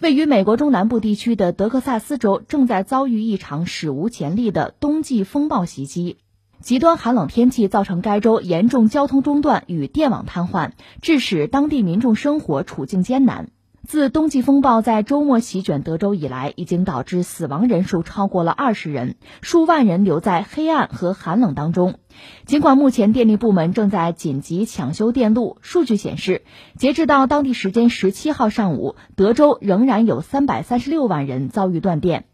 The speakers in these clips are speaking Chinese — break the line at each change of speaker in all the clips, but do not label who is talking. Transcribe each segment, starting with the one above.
位于美国中南部地区的德克萨斯州正在遭遇一场史无前例的冬季风暴袭击。极端寒冷天气造成该州严重交通中断与电网瘫痪，致使当地民众生活处境艰难。自冬季风暴在周末席卷德州以来，已经导致死亡人数超过了二十人，数万人留在黑暗和寒冷当中。尽管目前电力部门正在紧急抢修电路，数据显示，截至到当地时间十七号上午，德州仍然有三百三十六万人遭遇断电。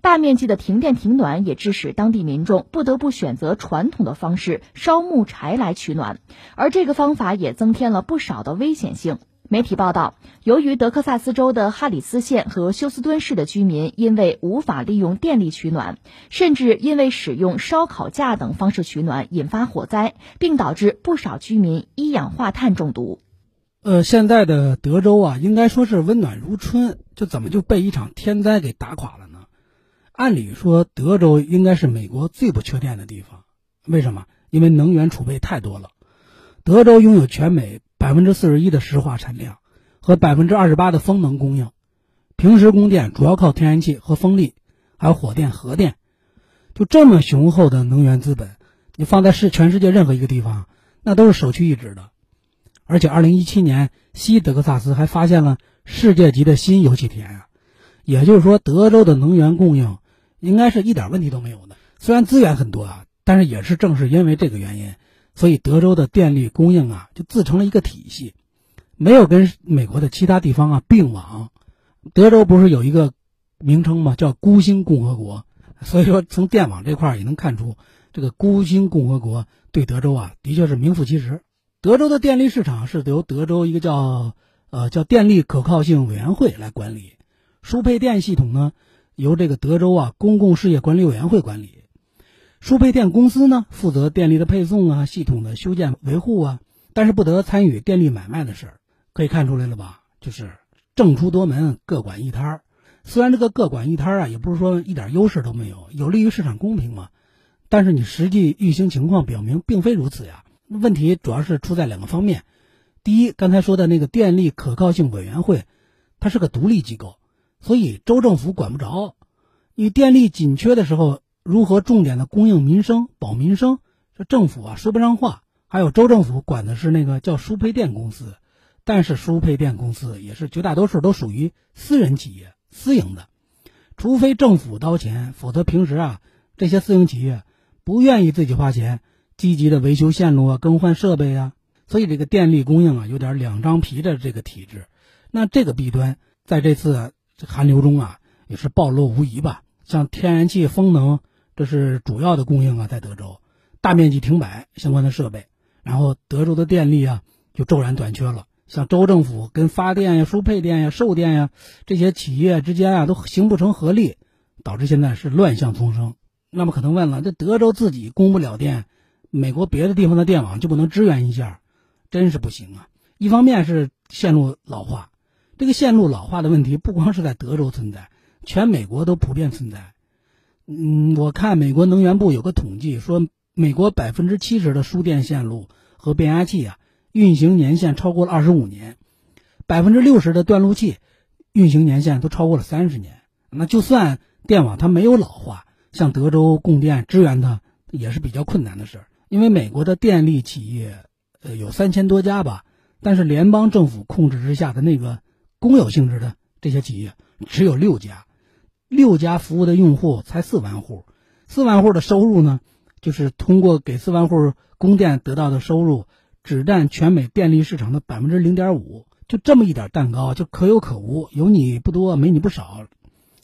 大面积的停电停暖也致使当地民众不得不选择传统的方式烧木柴来取暖，而这个方法也增添了不少的危险性。媒体报道，由于德克萨斯州的哈里斯县和休斯敦市的居民因为无法利用电力取暖，甚至因为使用烧烤架等方式取暖，引发火灾，并导致不少居民一氧化碳中毒。
呃，现在的德州啊，应该说是温暖如春，就怎么就被一场天灾给打垮了呢？按理说，德州应该是美国最不缺电的地方，为什么？因为能源储备太多了，德州拥有全美。百分之四十一的石化产量和百分之二十八的风能供应，平时供电主要靠天然气和风力，还有火电、核电。就这么雄厚的能源资本，你放在世全世界任何一个地方，那都是首屈一指的。而且，二零一七年西德克萨斯还发现了世界级的新油气田啊，也就是说，德州的能源供应应该是一点问题都没有的。虽然资源很多啊，但是也是正是因为这个原因。所以，德州的电力供应啊，就自成了一个体系，没有跟美国的其他地方啊并网。德州不是有一个名称吗？叫孤星共和国。所以说，从电网这块也能看出，这个孤星共和国对德州啊，的确是名副其实。德州的电力市场是由德州一个叫呃叫电力可靠性委员会来管理，输配电系统呢由这个德州啊公共事业管理委员会管理。输配电公司呢，负责电力的配送啊，系统的修建维护啊，但是不得参与电力买卖的事儿。可以看出来了吧？就是政出多门，各管一摊儿。虽然这个各管一摊儿啊，也不是说一点优势都没有，有利于市场公平嘛。但是你实际运行情况表明，并非如此呀。问题主要是出在两个方面。第一，刚才说的那个电力可靠性委员会，它是个独立机构，所以州政府管不着。你电力紧缺的时候。如何重点的供应民生、保民生？这政府啊说不上话。还有州政府管的是那个叫输配电公司，但是输配电公司也是绝大多数都属于私人企业、私营的。除非政府掏钱，否则平时啊这些私营企业不愿意自己花钱，积极的维修线路啊、更换设备啊。所以这个电力供应啊有点两张皮的这个体制。那这个弊端在这次寒流中啊也是暴露无遗吧？像天然气、风能。这是主要的供应啊，在德州，大面积停摆相关的设备，然后德州的电力啊就骤然短缺了。像州政府跟发电呀、输配电呀、售电呀这些企业之间啊都形不成合力，导致现在是乱象丛生。那么可能问了，这德州自己供不了电，美国别的地方的电网就不能支援一下？真是不行啊！一方面是线路老化，这个线路老化的问题不光是在德州存在，全美国都普遍存在。嗯，我看美国能源部有个统计说，美国百分之七十的输电线路和变压器啊，运行年限超过了二十五年，百分之六十的断路器运行年限都超过了三十年。那就算电网它没有老化，像德州供电支援它也是比较困难的事儿。因为美国的电力企业呃有三千多家吧，但是联邦政府控制之下的那个公有性质的这些企业只有六家。六家服务的用户才四万户，四万户的收入呢，就是通过给四万户供电得到的收入，只占全美电力市场的百分之零点五，就这么一点蛋糕，就可有可无，有你不多，没你不少，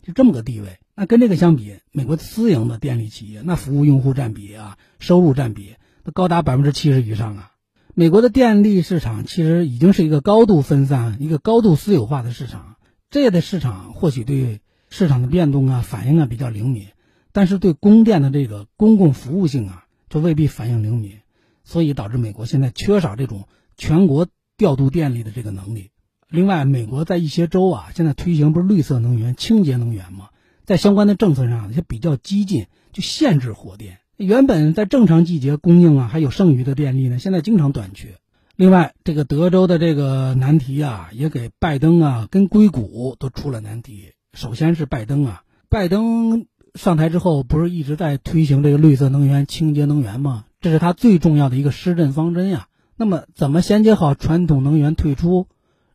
就这么个地位。那跟这个相比，美国私营的电力企业，那服务用户占比啊，收入占比都高达百分之七十以上啊。美国的电力市场其实已经是一个高度分散、一个高度私有化的市场，这样的市场或许对。市场的变动啊，反应啊比较灵敏，但是对供电的这个公共服务性啊，就未必反应灵敏，所以导致美国现在缺少这种全国调度电力的这个能力。另外，美国在一些州啊，现在推行不是绿色能源、清洁能源吗？在相关的政策上也比较激进，就限制火电。原本在正常季节供应啊还有剩余的电力呢，现在经常短缺。另外，这个德州的这个难题啊，也给拜登啊跟硅谷都出了难题。首先是拜登啊，拜登上台之后不是一直在推行这个绿色能源、清洁能源吗？这是他最重要的一个施政方针呀。那么，怎么衔接好传统能源退出，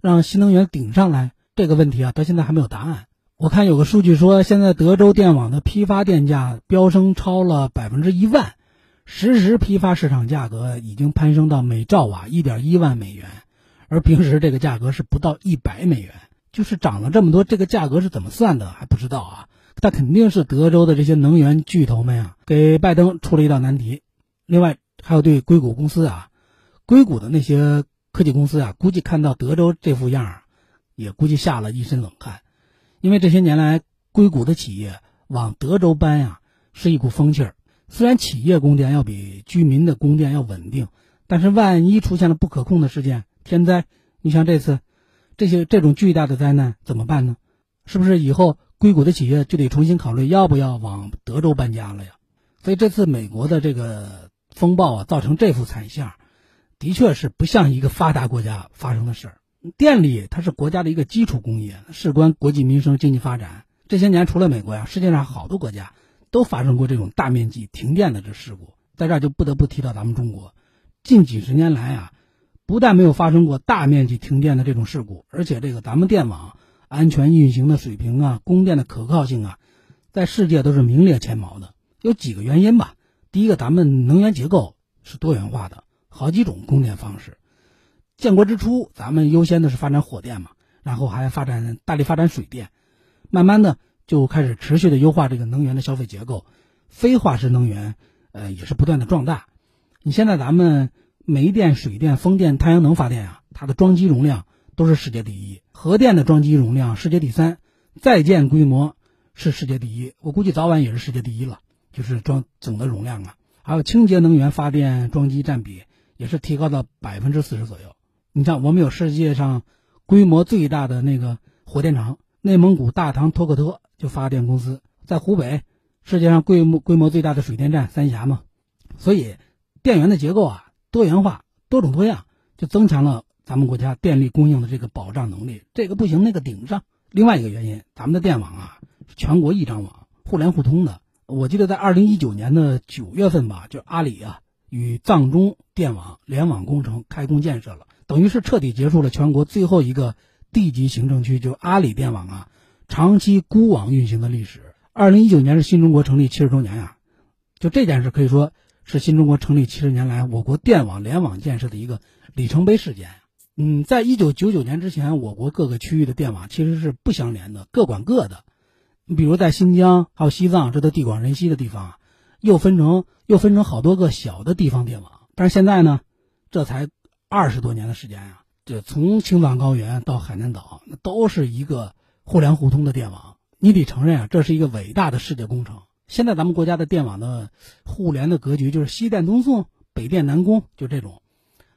让新能源顶上来？这个问题啊，到现在还没有答案。我看有个数据说，现在德州电网的批发电价飙升超了百分之一万。实时批发市场价格已经攀升到每兆瓦一点一万美元，而平时这个价格是不到一百美元，就是涨了这么多。这个价格是怎么算的还不知道啊？但肯定是德州的这些能源巨头们啊，给拜登出了一道难题。另外还有对硅谷公司啊，硅谷的那些科技公司啊，估计看到德州这副样儿，也估计吓了一身冷汗，因为这些年来硅谷的企业往德州搬呀，是一股风气儿。虽然企业供电要比居民的供电要稳定，但是万一出现了不可控的事件、天灾，你像这次这些这种巨大的灾难怎么办呢？是不是以后硅谷的企业就得重新考虑要不要往德州搬家了呀？所以这次美国的这个风暴啊，造成这副惨相，的确是不像一个发达国家发生的事儿。电力它是国家的一个基础工业，事关国计民生、经济发展。这些年除了美国呀，世界上好多国家。都发生过这种大面积停电的这事故，在这儿就不得不提到咱们中国，近几十年来啊，不但没有发生过大面积停电的这种事故，而且这个咱们电网安全运行的水平啊，供电的可靠性啊，在世界都是名列前茅的。有几个原因吧，第一个，咱们能源结构是多元化的，好几种供电方式。建国之初，咱们优先的是发展火电嘛，然后还发展大力发展水电，慢慢的。就开始持续的优化这个能源的消费结构，非化石能源，呃，也是不断的壮大。你现在咱们煤电、水电、风电、太阳能发电啊，它的装机容量都是世界第一，核电的装机容量世界第三，在建规模是世界第一，我估计早晚也是世界第一了，就是装总的容量啊。还有清洁能源发电装机占比也是提高到百分之四十左右。你像我们有世界上规模最大的那个火电厂，内蒙古大唐托克托。就发电公司在湖北，世界上规模规模最大的水电站三峡嘛，所以电源的结构啊多元化多种多样，就增强了咱们国家电力供应的这个保障能力。这个不行，那个顶上。另外一个原因，咱们的电网啊全国一张网，互联互通的。我记得在二零一九年的九月份吧，就阿里啊与藏中电网联网工程开工建设了，等于是彻底结束了全国最后一个地级行政区，就阿里电网啊。长期孤网运行的历史，二零一九年是新中国成立七十周年呀，就这件事可以说是新中国成立七十年来我国电网联网建设的一个里程碑事件。嗯，在一九九九年之前，我国各个区域的电网其实是不相连的，各管各的。你比如在新疆还有西藏，这都地广人稀的地方啊，又分成又分成好多个小的地方电网。但是现在呢，这才二十多年的时间啊，这从青藏高原到海南岛，那都是一个。互联互通的电网，你得承认啊，这是一个伟大的世界工程。现在咱们国家的电网的互联的格局就是西电东送，北电南供，就这种。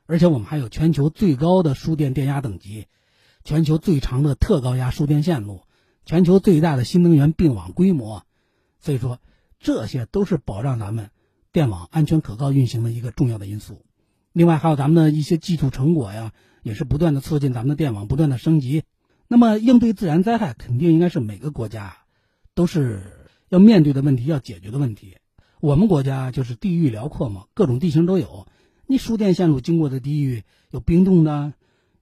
而且我们还有全球最高的输电电压等级，全球最长的特高压输电线路，全球最大的新能源并网规模。所以说，这些都是保障咱们电网安全可靠运行的一个重要的因素。另外，还有咱们的一些技术成果呀，也是不断的促进咱们的电网不断的升级。那么，应对自然灾害肯定应该是每个国家都是要面对的问题，要解决的问题。我们国家就是地域辽阔嘛，各种地形都有。你输电线路经过的地域有冰冻的，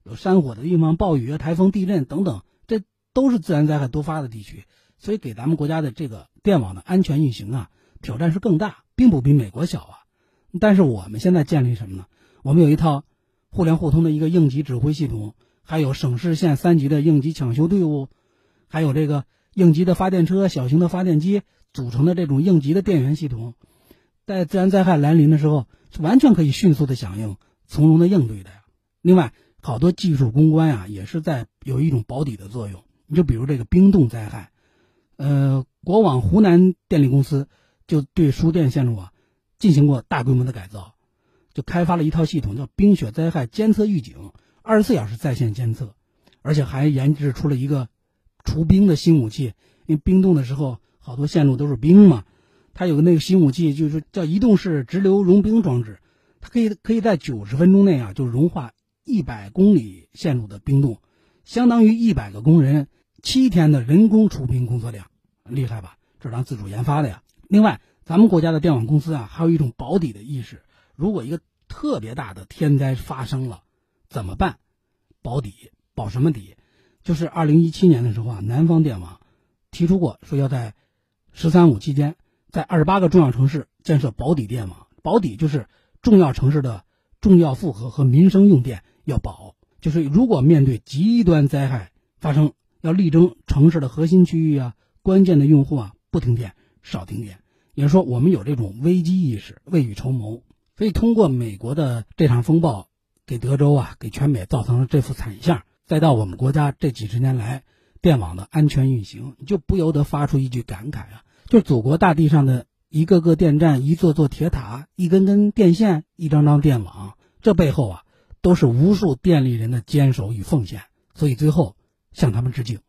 有山火的地方，暴雨啊、台风、地震等等，这都是自然灾害多发的地区。所以，给咱们国家的这个电网的安全运行啊，挑战是更大，并不比美国小啊。但是我们现在建立什么呢？我们有一套互联互通的一个应急指挥系统。还有省市县三级的应急抢修队伍，还有这个应急的发电车、小型的发电机组成的这种应急的电源系统，在自然灾害来临的时候是完全可以迅速的响应、从容的应对的呀。另外，好多技术攻关呀，也是在有一种保底的作用。你就比如这个冰冻灾害，呃，国网湖南电力公司就对输电线路啊进行过大规模的改造，就开发了一套系统，叫冰雪灾害监测预警。二十四小时在线监测，而且还研制出了一个除冰的新武器。因为冰冻的时候，好多线路都是冰嘛，它有个那个新武器，就是叫移动式直流融冰装置，它可以可以在九十分钟内啊就融化一百公里线路的冰冻，相当于一百个工人七天的人工除冰工作量，厉害吧？这是咱自主研发的呀。另外，咱们国家的电网公司啊，还有一种保底的意识。如果一个特别大的天灾发生了，怎么办？保底，保什么底？就是二零一七年的时候啊，南方电网提出过，说要在“十三五”期间，在二十八个重要城市建设保底电网。保底就是重要城市的重要负荷和民生用电要保，就是如果面对极端灾害发生，要力争城市的核心区域啊、关键的用户啊不停电、少停电。也就是说，我们有这种危机意识，未雨绸缪。所以，通过美国的这场风暴，给德州啊、给全美造成了这副惨相，再到我们国家这几十年来电网的安全运行，你就不由得发出一句感慨啊：，就祖国大地上的一个个电站、一座座铁塔、一根根电线、一张张电网，这背后啊，都是无数电力人的坚守与奉献。所以，最后向他们致敬。